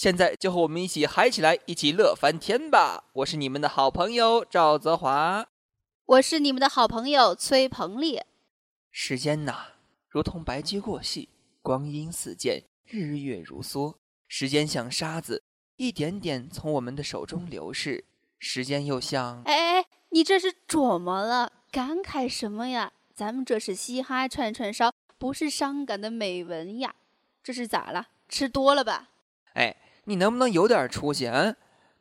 现在就和我们一起嗨起来，一起乐翻天吧！我是你们的好朋友赵泽华，我是你们的好朋友崔鹏烈。时间呐，如同白驹过隙，光阴似箭，日月如梭。时间像沙子，一点点从我们的手中流逝。时间又像……哎哎哎，你这是怎么了？感慨什么呀？咱们这是嘻哈串串烧，不是伤感的美文呀。这是咋了？吃多了吧？哎。你能不能有点出息啊？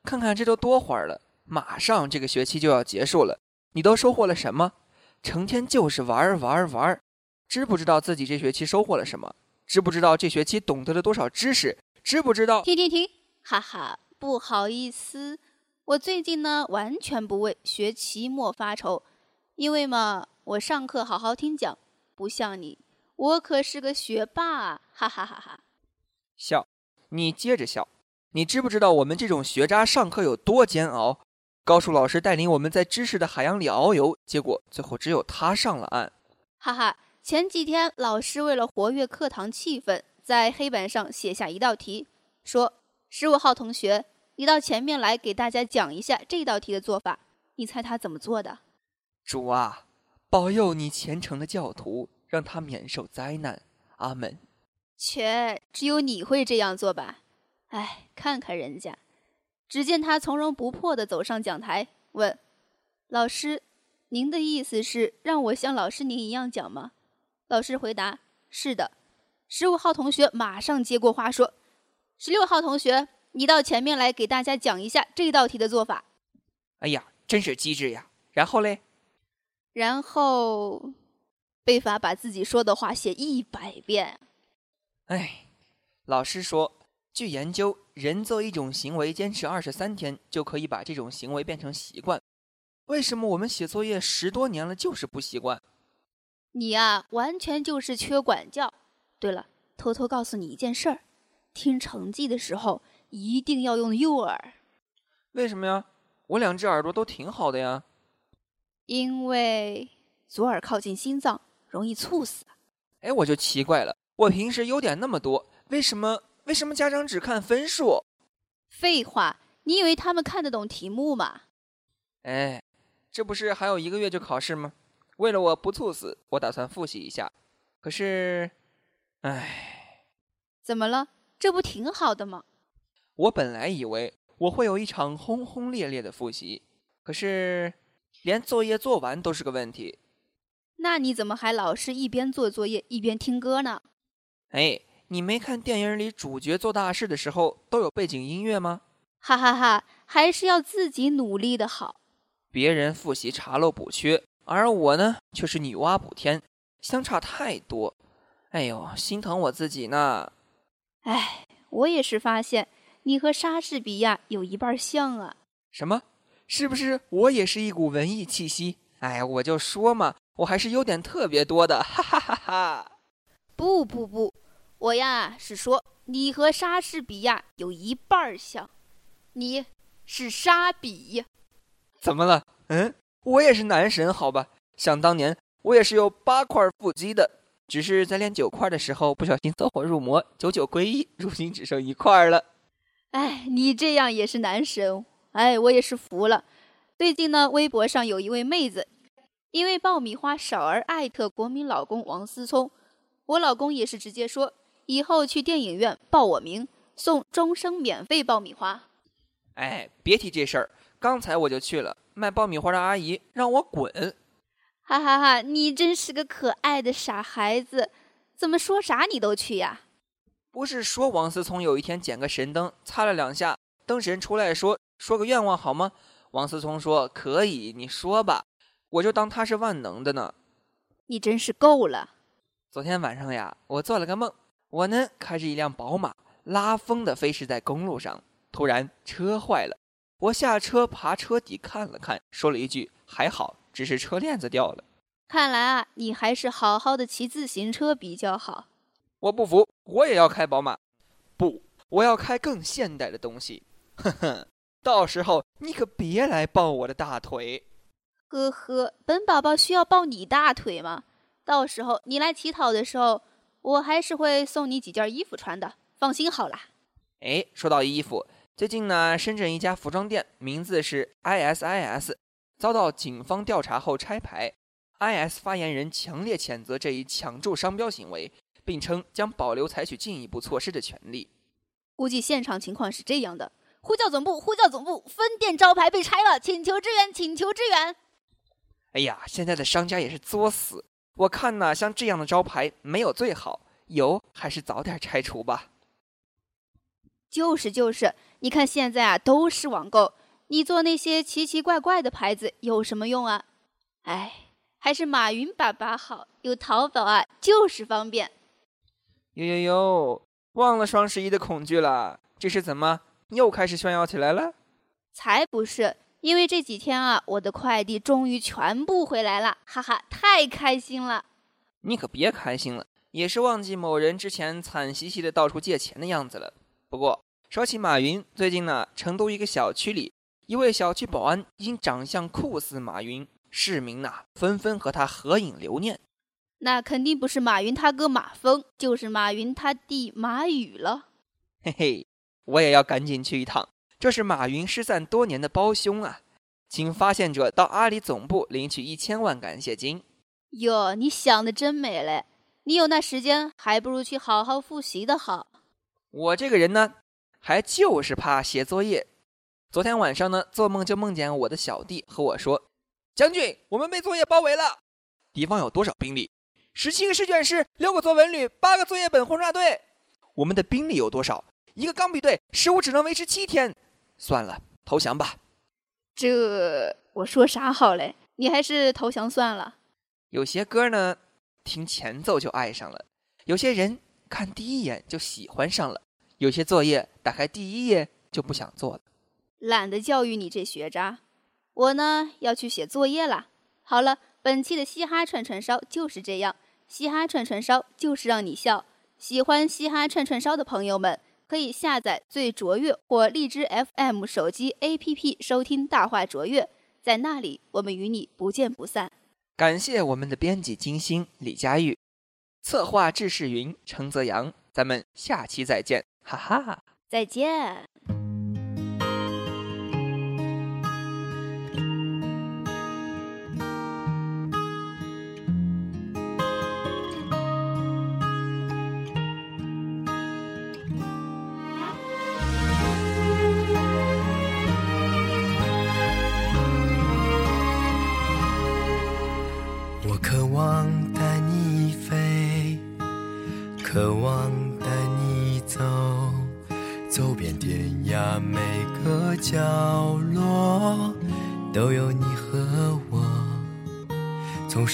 看看这都多会儿了，马上这个学期就要结束了，你都收获了什么？成天就是玩儿玩儿玩儿，知不知道自己这学期收获了什么？知不知道这学期懂得了多少知识？知不知道？停停停！哈哈，不好意思，我最近呢完全不为学期末发愁，因为嘛，我上课好好听讲，不像你，我可是个学霸啊！哈哈哈哈！笑，你接着笑。你知不知道我们这种学渣上课有多煎熬？高数老师带领我们在知识的海洋里遨游，结果最后只有他上了岸。哈哈，前几天老师为了活跃课堂气氛，在黑板上写下一道题，说：“十五号同学，你到前面来给大家讲一下这道题的做法。”你猜他怎么做的？主啊，保佑你虔诚的教徒，让他免受灾难。阿门。切，只有你会这样做吧？哎，看看人家，只见他从容不迫地走上讲台，问：“老师，您的意思是让我像老师您一样讲吗？”老师回答：“是的。”十五号同学马上接过话说：“十六号同学，你到前面来给大家讲一下这道题的做法。”哎呀，真是机智呀！然后嘞？然后被罚把自己说的话写一百遍。哎，老师说。据研究，人做一种行为坚持二十三天，就可以把这种行为变成习惯。为什么我们写作业十多年了就是不习惯？你呀，完全就是缺管教。对了，偷偷告诉你一件事儿：听成绩的时候一定要用右耳。为什么呀？我两只耳朵都挺好的呀。因为左耳靠近心脏，容易猝死。哎，我就奇怪了，我平时优点那么多，为什么？为什么家长只看分数？废话，你以为他们看得懂题目吗？哎，这不是还有一个月就考试吗？为了我不猝死，我打算复习一下。可是，哎，怎么了？这不挺好的吗？我本来以为我会有一场轰轰烈烈的复习，可是连作业做完都是个问题。那你怎么还老是一边做作业一边听歌呢？哎。你没看电影里主角做大事的时候都有背景音乐吗？哈哈哈，还是要自己努力的好。别人复习查漏补缺，而我呢却是女娲补天，相差太多。哎呦，心疼我自己呢。哎，我也是发现你和莎士比亚有一半像啊。什么？是不是我也是一股文艺气息？哎，我就说嘛，我还是优点特别多的。哈哈哈哈。不不不。我呀是说，你和莎士比亚有一半像，你是莎比。怎么了？嗯，我也是男神，好吧。想当年，我也是有八块腹肌的，只是在练九块的时候不小心走火入魔，九九归一，如今只剩一块了。哎，你这样也是男神，哎，我也是服了。最近呢，微博上有一位妹子，因为爆米花少儿艾特国民老公王思聪，我老公也是直接说。以后去电影院报我名，送终生免费爆米花。哎，别提这事儿，刚才我就去了，卖爆米花的阿姨让我滚。哈哈哈，你真是个可爱的傻孩子，怎么说啥你都去呀？不是说王思聪有一天捡个神灯，擦了两下，灯神出来说说个愿望好吗？王思聪说可以，你说吧，我就当他是万能的呢。你真是够了。昨天晚上呀，我做了个梦。我呢，开着一辆宝马，拉风的飞驰在公路上。突然，车坏了，我下车爬车底看了看，说了一句：“还好，只是车链子掉了。”看来啊，你还是好好的骑自行车比较好。我不服，我也要开宝马。不，我要开更现代的东西。哼哼，到时候你可别来抱我的大腿。呵呵，本宝宝需要抱你大腿吗？到时候你来乞讨的时候，我还是会送你几件衣服穿的。放心好了。哎，说到衣服，最近呢，深圳一家服装店，名字是 ISIS，遭到警方调查后拆牌。IS 发言人强烈谴责这一抢注商标行为，并称将保留采取进一步措施的权利。估计现场情况是这样的：呼叫总部，呼叫总部，分店招牌被拆了，请求支援，请求支援。哎呀，现在的商家也是作死。我看呢，像这样的招牌没有最好，有还是早点拆除吧。就是就是，你看现在啊都是网购，你做那些奇奇怪怪的牌子有什么用啊？哎，还是马云爸爸好，有淘宝啊就是方便。哟哟哟，忘了双十一的恐惧了？这是怎么又开始炫耀起来了？才不是，因为这几天啊，我的快递终于全部回来了，哈哈，太开心了。你可别开心了，也是忘记某人之前惨兮兮的到处借钱的样子了。不过说起马云，最近呢，成都一个小区里，一位小区保安因长相酷似马云，市民呐纷纷和他合影留念。那肯定不是马云他哥马峰，就是马云他弟马宇了。嘿嘿，我也要赶紧去一趟。这是马云失散多年的胞兄啊，请发现者到阿里总部领取一千万感谢金。哟，你想的真美嘞！你有那时间，还不如去好好复习的好。我这个人呢，还就是怕写作业。昨天晚上呢，做梦就梦见我的小弟和我说：“将军，我们被作业包围了，敌方有多少兵力？十七个试卷师，六个作文旅，八个作业本轰炸队。我们的兵力有多少？一个钢笔队，十五只能维持七天。算了，投降吧。”这我说啥好嘞？你还是投降算了。有些歌呢，听前奏就爱上了；有些人。看第一眼就喜欢上了，有些作业打开第一页就不想做了。懒得教育你这学渣，我呢要去写作业了。好了，本期的嘻哈串串烧就是这样，嘻哈串串烧就是让你笑。喜欢嘻哈串串烧的朋友们，可以下载最卓越或荔枝 FM 手机 APP 收听大话卓越，在那里我们与你不见不散。感谢我们的编辑金星李佳玉。策划志世云、程泽阳，咱们下期再见，哈哈，再见。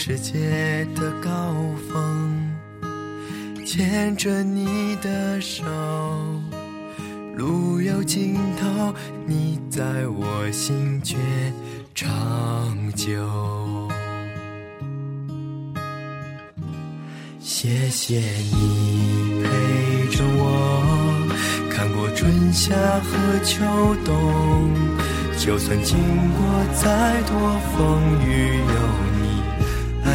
世界的高峰，牵着你的手，路有尽头，你在我心却长久。谢谢你陪着我，看过春夏和秋冬。就算经过再多风雨，有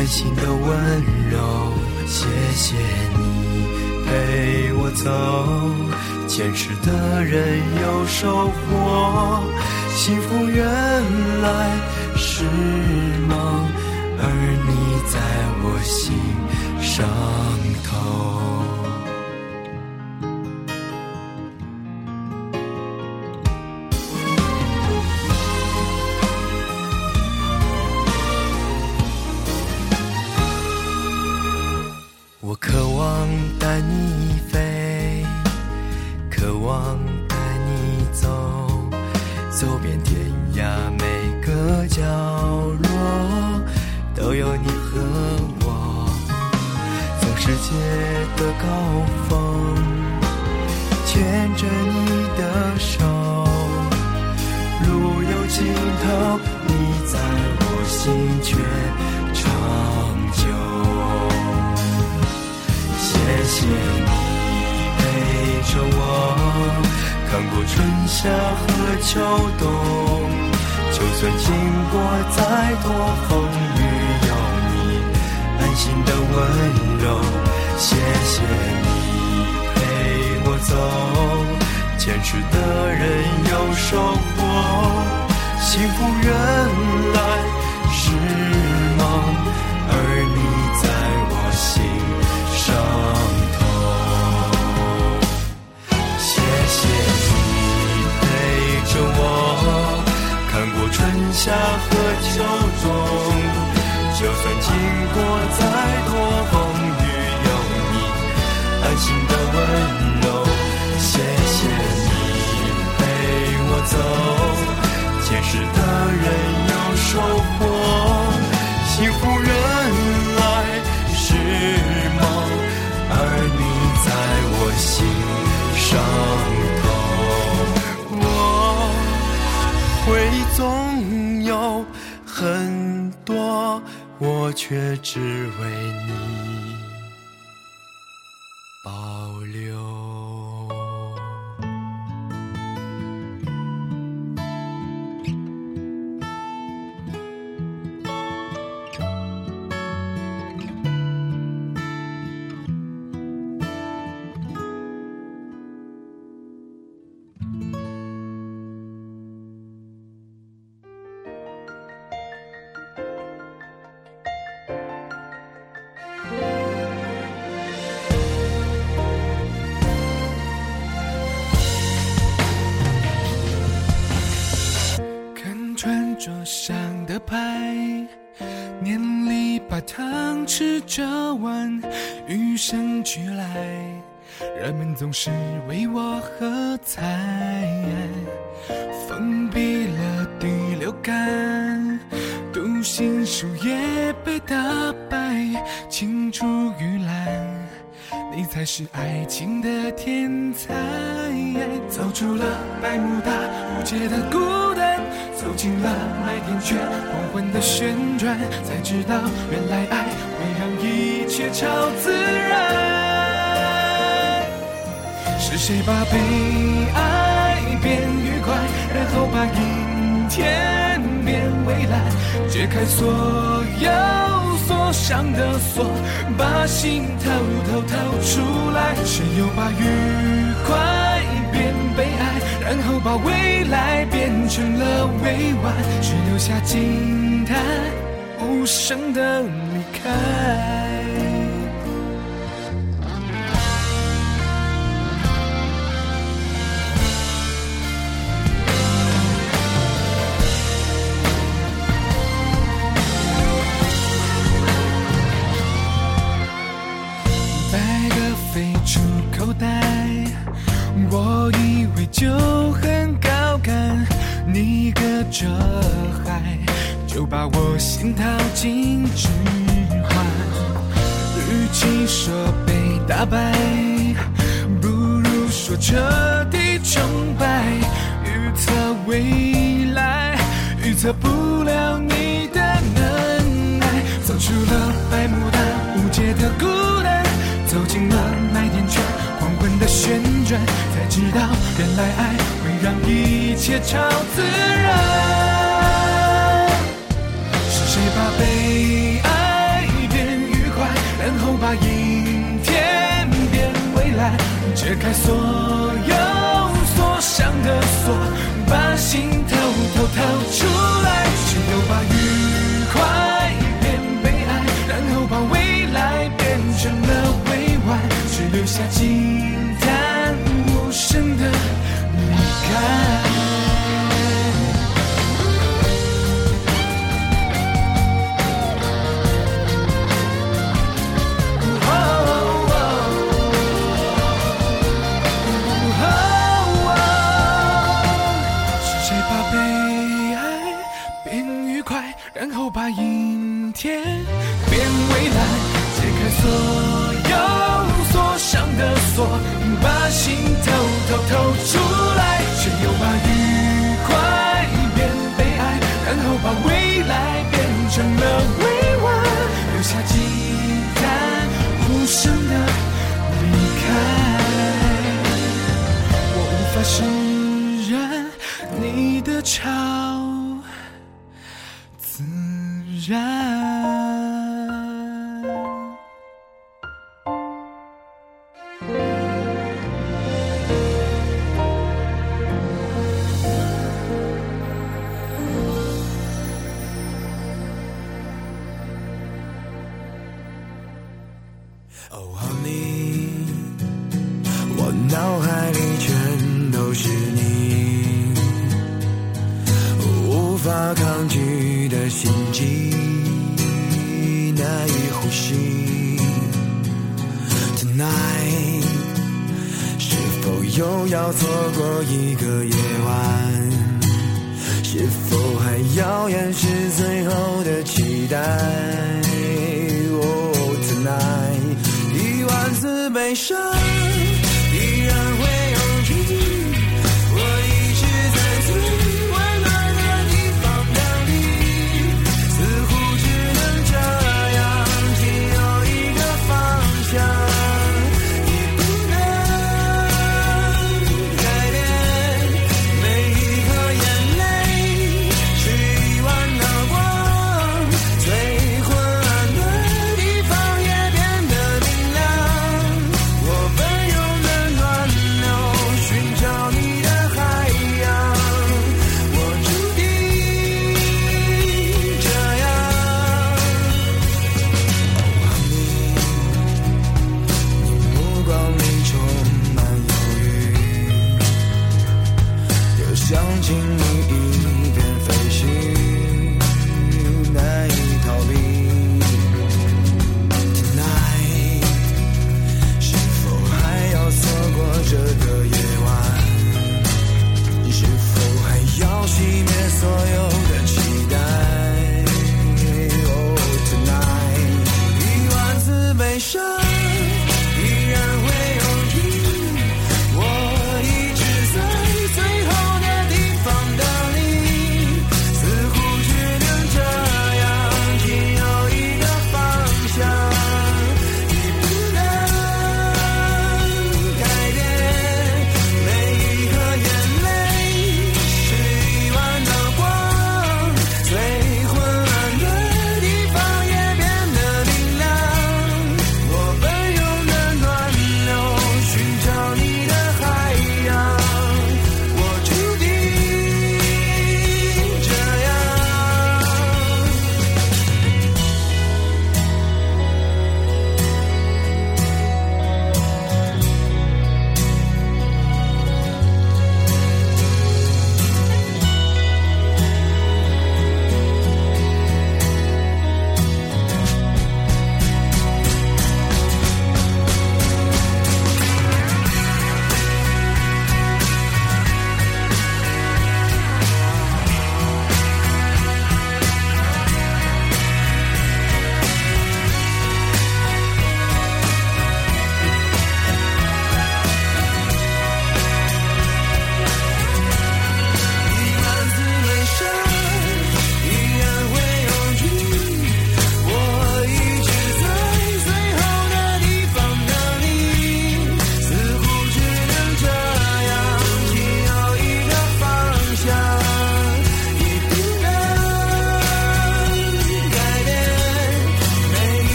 你安心的温柔。谢谢你陪我走，坚持的人有收获。幸福原来是梦，而你在我心。上头，着你的手。路有尽头，你在我心却长久。谢谢你陪着我，看过春夏和秋冬，就算经过再多风雨，有你安心的温柔。谢谢走。坚持的人有收获，幸福原来是总有很多，我却只为你。人们总是为我喝彩。封闭了第六感，读心术也被打败，青出于蓝，你才是爱情的天才。走出了百慕大无界的孤单。走进了麦田圈，黄昏的旋转，才知道原来爱会让一切超自然。是谁把悲哀变愉快，然后把阴天变蔚蓝，解开所有锁上的锁，把心偷偷掏出来。谁又把愉快变悲哀？然后把未来变成了未完，只留下惊叹，无声的离开。心套进指环。与其说被打败，不如说彻底崇拜。预测未来，预测不了你的能耐。走出了百慕大无界的孤单，走进了麦田圈，黄昏的旋转，才知道原来爱会。让一切超自然，是把悲哀变愉快，然后把阴天变未来，解开所有锁上的锁，把心偷偷掏出来。把心偷偷偷 oh honey 我脑海里全都是你无法抗拒的心悸难以呼吸 tonight 是否又要错过一个夜晚？是否还要掩饰最后的期待？salvation